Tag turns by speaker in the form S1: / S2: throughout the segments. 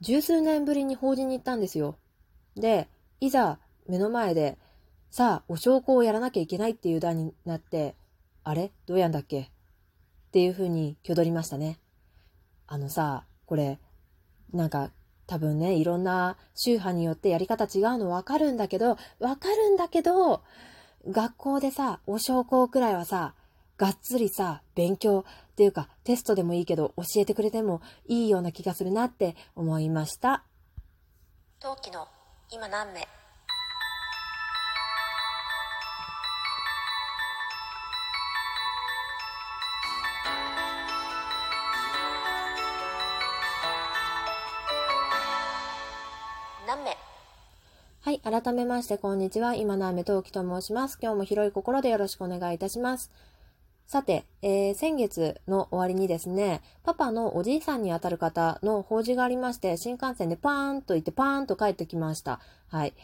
S1: 十数年ぶりに法事に行ったんですよ。で、いざ目の前で、さあ、お証拠をやらなきゃいけないっていう段になって、あれ？どうやんだっけ？っていう風に挙取りましたね。あのさ、これ、なんか、多分ね、いろんな宗派によってやり方違うのわかるんだけど、わかるんだけど、学校でさ、お証拠くらいはさ、がっつりさ、勉強っていうかテストでもいいけど教えてくれてもいいような気がするなって思いました。
S2: 陶器の今何名？何名？
S1: はい。改めまして、こんにちは。今の雨陶器と申します。今日も広い心でよろしくお願いいたします。さて、えー、先月の終わりにですね、パパのおじいさんにあたる方の法事がありまして、新幹線でパーンと行ってパーンと帰ってきました。はい。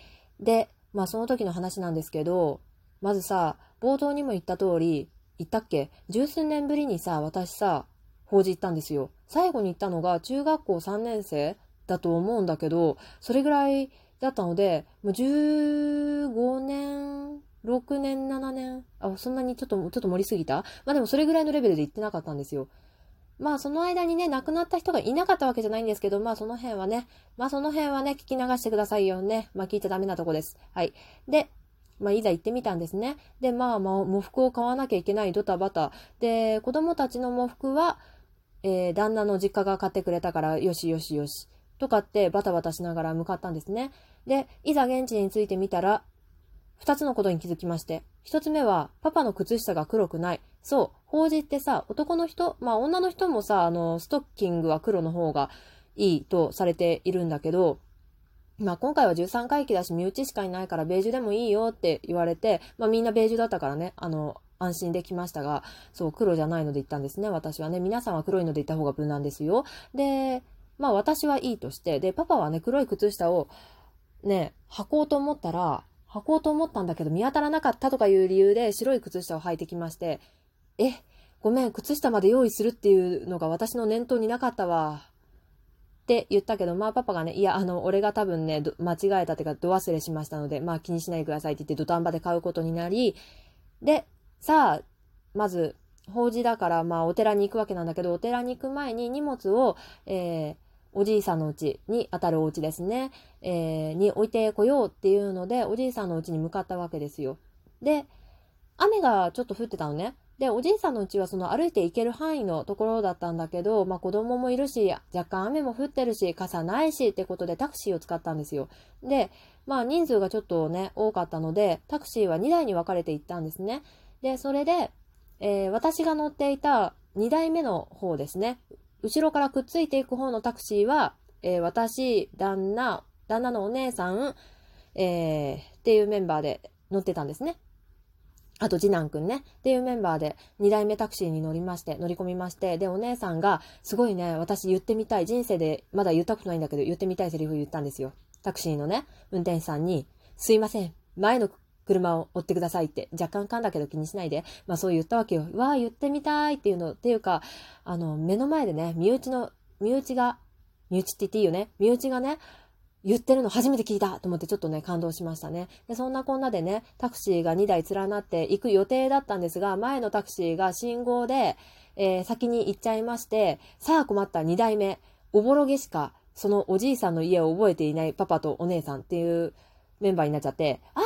S1: で、まあその時の話なんですけど、まずさ、冒頭にも言った通り、言ったっけ？十数年ぶりにさ、私さ、法事行ったんですよ。最後に行ったのが中学校3年生だと思うんだけど、それぐらいだったので、もう15年、6年、7年、あ、そんなにちょっと、ちょっと盛りすぎた？まあでもそれぐらいのレベルで行ってなかったんですよ。まあその間にね、亡くなった人がいなかったわけじゃないんですけど、まあその辺はね、まあその辺はね、聞き流してくださいよね。まあ聞いちゃダメなとこです。はい。で、まあいざ行ってみたんですね。で、まあ、まあ、喪服を買わなきゃいけないドタバタ。で、子供たちの喪服は、えー、旦那の実家が買ってくれたから、よしよしよし。とかってバタバタしながら向かったんですね。で、いざ現地に着いてみたら、二つのことに気づきまして。一つ目は、パパの靴下が黒くない。そう、法事ってさ、男の人、まあ女の人もさ、あの、ストッキングは黒の方がいいとされているんだけど、まあ今回は13回忌だし身内しかいないからベージュでもいいよって言われて、まあみんなベージュだったからね、あの、安心できましたが、そう、黒じゃないので行ったんですね、私はね。皆さんは黒いので行った方が無難ですよ。で、まあ私はいいとして、で、パパはね、黒い靴下をね、履こうと思ったら、履こうと思ったんだけど見当たらなかったとかいう理由で白い靴下を履いてきまして、え、ごめん、靴下まで用意するっていうのが私の念頭になかったわ。って言ったけど、まあパパがね、いや、あの、俺が多分ね、間違えたっていうか、度忘れしましたので、まあ気にしないでくださいって言って土壇場で買うことになり、で、さあ、まず、法事だから、まあお寺に行くわけなんだけど、お寺に行く前に荷物を、えー、おじいさんのうちに当たるお家ですね、えー、に置いてこようっていうので、おじいさんのうちに向かったわけですよ。で、雨がちょっと降ってたのね。で、おじいさんのうちはその歩いて行ける範囲のところだったんだけど、まあ子供もいるし、若干雨も降ってるし、傘ないしってことでタクシーを使ったんですよ。で、まあ人数がちょっとね、多かったので、タクシーは2台に分かれて行ったんですね。で、それで、えー、私が乗っていた2台目の方ですね。後ろからくっついていく方のタクシーは、えー、私、旦那、旦那のお姉さん、えー、っていうメンバーで乗ってたんですね。あと、次男くんね。っていうメンバーで2台目タクシーに乗りまして、乗り込みまして、で、お姉さんが、すごいね、私言ってみたい、人生でまだ言ったことないんだけど、言ってみたいセリフ言ったんですよ。タクシーのね、運転手さんに、すいません、前の車を追ってくださいって、若干噛んだけど気にしないで、まあそう言ったわけよ。わあ、言ってみたいっていうの、っていうか、あの、目の前でね、身内の、身内が、身内って言っていいよね。身内がね、言ってるの初めて聞いたと思ってちょっとね、感動しましたね。で、そんなこんなでね、タクシーが2台連なって行く予定だったんですが、前のタクシーが信号で、えー、先に行っちゃいまして、さあ困った2台目、おぼろげしか、そのおじいさんの家を覚えていないパパとお姉さんっていうメンバーになっちゃって、あ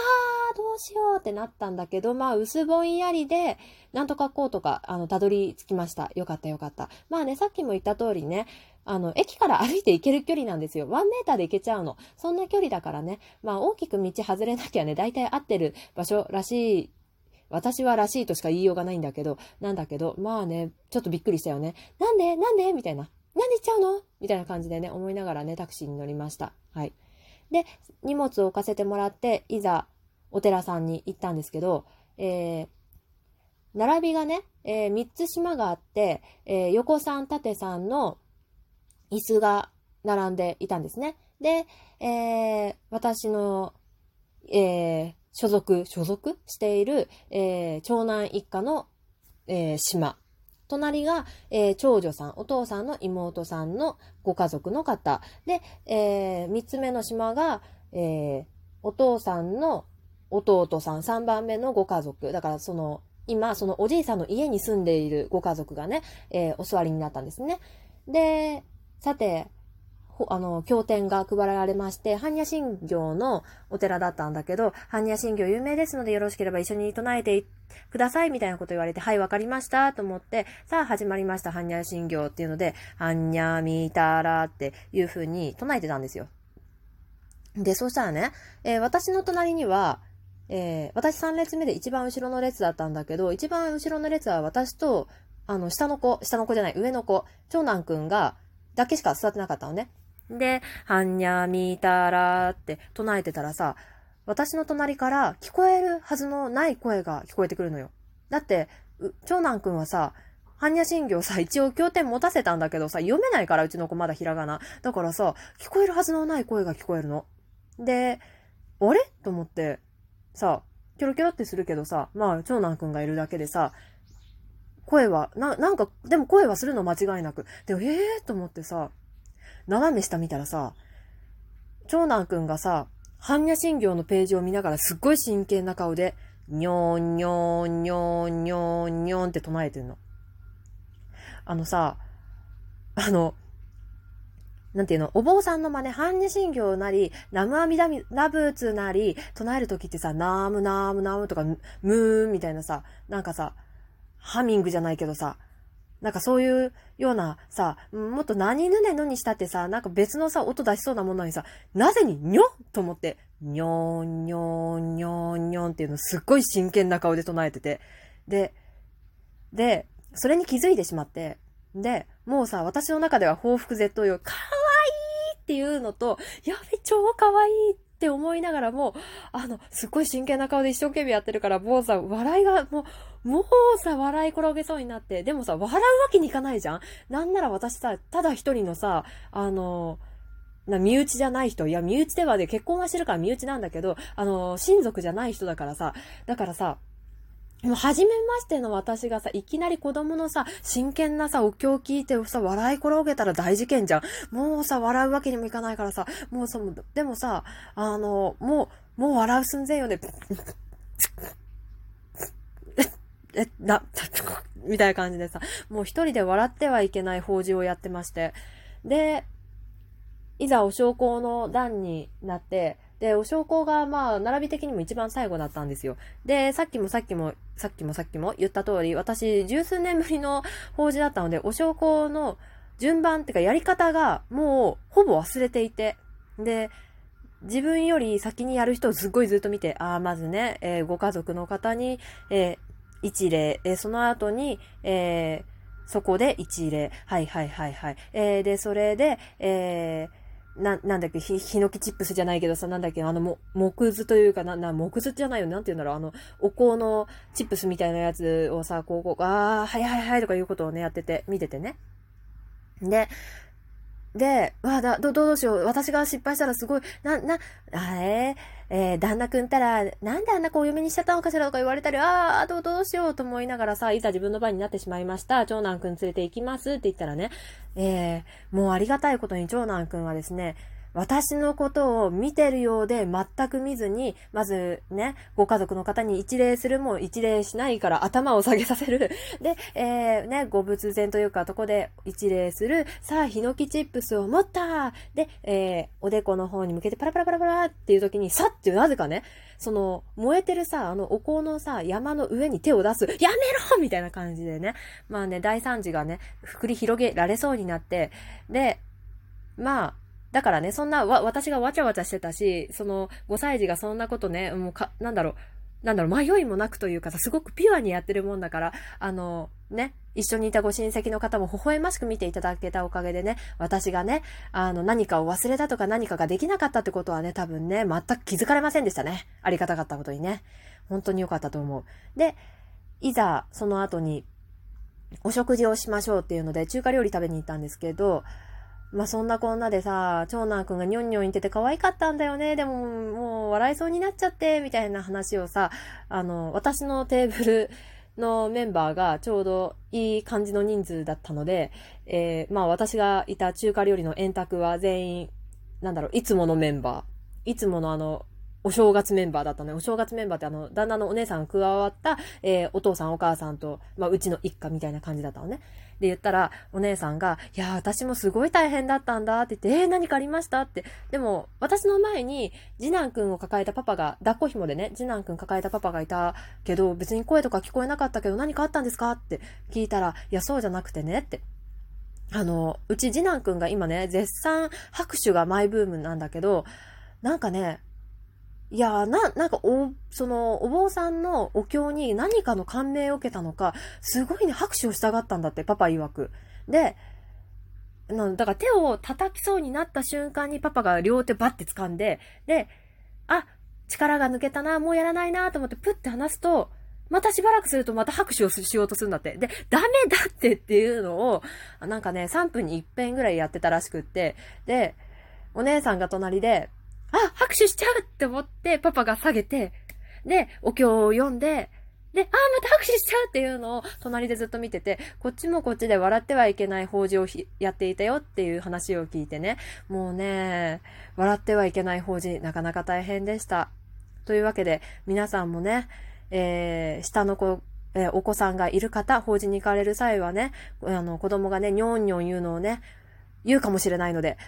S1: しようってなったんだけど、まあ、薄ぼんやりで、なんとかこうとか、あの、たどり着きました。よかったよかった。まあね、さっきも言った通りね、あの、駅から歩いて行ける距離なんですよ。ワンメーターで行けちゃうの。そんな距離だからね、まあ、大きく道外れなきゃね、大体合ってる場所らしい私はらしいとしか言いようがないんだけど、なんだけど、まあね、ちょっとびっくりしたよね。なんで？なんで？みたいな。なんで行っちゃうの？みたいな感じでね、思いながらね、タクシーに乗りました。はい。で、荷物を置かせてもらって、いざ、お寺さんに行ったんですけど、えー、並びがね、えー、3つ島があって、えー、横さん、縦さんの椅子が並んでいたんですね。で、えー、私の、えー、所属、所属？している、えー、長男一家の、えー、島隣が、えー長女さん、お父さんの妹さんのご家族の方。で、えー三つ目の島が、えーお父さんの弟さん、3番目のご家族。だからその、今、そのおじいさんの家に住んでいるご家族がね、えーお座りになったんですね。で、さて、あの、経典が配られまして、般若心経のお寺だったんだけど、般若心経有名ですのでよろしければ一緒に唱えてくださいみたいなこと言われて、はい、わかりましたと思って、さあ始まりました般若心経っていうので、般若見たらっていう風に唱えてたんですよ。で、そうしたらね、えー私の隣には、えー私3列目で一番後ろの列だったんだけど、一番後ろの列は私と、あの、下の子、下の子じゃない、上の子、長男くんが、だけしか座ってなかったのね。で、はんにゃみたらって唱えてたらさ、私の隣から聞こえるはずのない声が聞こえてくるのよ。だって、長男くんはさ、般若心経さ、一応経典持たせたんだけどさ、読めないからうちの子まだひらがな。だからさ、聞こえるはずのない声が聞こえるの。で、あれ？と思って、さ、キョロキョロってするけどさ、まあ、長男くんがいるだけでさ、声は、な、なんか、でも声はするの間違いなく。で、ええー、と思ってさ、斜め下見たらさ、長男くんがさ、般若心経のページを見ながらすっごい真剣な顔で、にょーんにょーんにょーんにょんにょんって唱えてるの。あのさ、あの、なんていうの、お坊さんの真似、般若心経なり、ナムアミダミラブーツなり、唱えるときってさ、ナームナームナームとか、ムーンみたいなさ、なんかさ、ハミングじゃないけどさ、なんかそういうようなさ、もっと何ぬねのにしたってさ、なんか別のさ、音出しそうなものにさ、なぜににょんと思って、にょんにょんにょんにょんっていうのすっごい真剣な顔で唱えてて。で、で、それに気づいてしまって、で、もうさ、私の中では報復絶倒よ。かわいいっていうのと、やべ、超かわいって思いながらも、あの、すっごい真剣な顔で一生懸命やってるから、もうさ、笑いが、もう、もうさ、笑い転げそうになって、でもさ、笑うわけにいかないじゃんなんなら私さ、ただ一人のさ、あの、な、身内じゃない人。いや、身内ではで、結婚はしてるから身内なんだけど、あの、親族じゃない人だからさ、だからさ、初めましての私がさ、いきなり子供のさ、真剣なさ、お経を聞いてさ、笑い転げたら大事件じゃん。もうさ、笑うわけにもいかないからさ、もうさ、もうでもさ、あの、もう、もう笑う寸前よね。え、え、な、みたいな感じでさ、もう一人で笑ってはいけない法事をやってまして。で、いざお焼香の段になって、で、お焼香がまあ、並び的にも一番最後だったんですよ。で、さっきもさっきも、さっきもさっきも言った通り、私、十数年ぶりの法事だったので、お焼香の順番っていうかやり方がもう、ほぼ忘れていて。で、自分より先にやる人をすっごいずっと見て、ああ、まずね、えーご家族の方に、えー一礼、えーその後に、えーそこで一礼。はいはいはいはい。えーで、それで、えーな、なんだっけ、ひ、ヒノキチップスじゃないけどさ、なんだっけ、あの、も、木図というか、な、な、木図じゃないよ。なんて言うんだろう。あの、お香のチップスみたいなやつをさ、こう、こう、あー、はいはいはいとかいうことをね、やってて、見ててね。で、で、わあ、だ、ど、どうしよう。私が失敗したらすごい、な、な、あえ、えー旦那くんたら、なんであんな子お嫁にしちゃったのかしらとか言われたり、ああ、どう、どうしようと思いながらさ、いざ自分の番になってしまいました。長男くん連れて行きますって言ったらね、えー、もうありがたいことに長男くんはですね、私のことを見てるようで全く見ずに、まずね、ご家族の方に一礼するも一礼しないから頭を下げさせる。で、えー、ね、ご仏前というか、とこで一礼する。さあ、ヒノキチップスを持ったで、えー、おでこの方に向けてパラパラパラパラっていう時に、さってなぜかね、その、燃えてるさ、あの、お香のさ、山の上に手を出す。やめろみたいな感じでね。まあね、大惨事がね、繰り広げられそうになって、で、まあ、だからね、そんな、わ、私がわちゃわちゃしてたし、その、5歳児がそんなことね、もうか、なんだろう、なんだろう、迷いもなくというかさ、すごくピュアにやってるもんだから、あの、ね、一緒にいたご親戚の方も微笑ましく見ていただけたおかげでね、私がね、あの、何かを忘れたとか何かができなかったってことはね、多分ね、全く気づかれませんでしたね。ありがたかったことにね。本当に良かったと思う。で、いざ、その後に、お食事をしましょうっていうので、中華料理食べに行ったんですけど、まあそんなこんなでさ、長男くんがニョンニョン言ってて可愛かったんだよね。でも、もう笑いそうになっちゃって、みたいな話をさ、あの、私のテーブルのメンバーがちょうどいい感じの人数だったので、えー、まあ私がいた中華料理の円卓は全員、なんだろう、いつものメンバー、いつものあの、お正月メンバーだったのよ。お正月メンバーってあの、旦那のお姉さん加わった、えー、お父さんお母さんと、まあうちの一家みたいな感じだったのね。で言ったら、お姉さんが、いや、私もすごい大変だったんだって言って、えー、何かありましたって。でも、私の前に、次男くんを抱えたパパが、抱っこ紐でね、次男くん抱えたパパがいたけど、別に声とか聞こえなかったけど、何かあったんですかって聞いたら、いや、そうじゃなくてねって。あの、うち次男くんが今ね、絶賛拍手がマイブームなんだけど、なんかね、いやな、なんかお、その、お坊さんのお経に何かの感銘を受けたのか、すごいね、拍手をしたがったんだって、パパ曰く。で、なだから手を叩きそうになった瞬間にパパが両手バッて掴んで、で、あ、力が抜けたな、もうやらないなと思ってプッて離すと、またしばらくするとまた拍手をしようとするんだって。で、ダメだってっていうのを、なんかね、3分に1遍ぐらいやってたらしくって、で、お姉さんが隣で、あ、拍手しちゃうって思って、パパが下げて、で、お経を読んで、で、あ、また拍手しちゃうっていうのを隣でずっと見てて、こっちもこっちで笑ってはいけない法事をやっていたよっていう話を聞いてね、もうね、笑ってはいけない法事、なかなか大変でした。というわけで、皆さんもね、えー、下の子、えー、お子さんがいる方、法事に行かれる際はね、あの、子供がね、にょんにょん言うのをね、言うかもしれないので、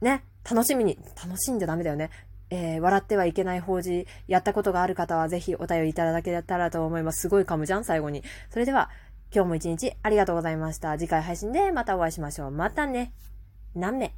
S1: ね、楽しみに、楽しんじゃダメだよね。えー、笑ってはいけない法事、やったことがある方はぜひお便りいただけたらと思います。すごい噛むじゃん、最後に。それでは、今日も一日ありがとうございました。次回配信でまたお会いしましょう。またね。何名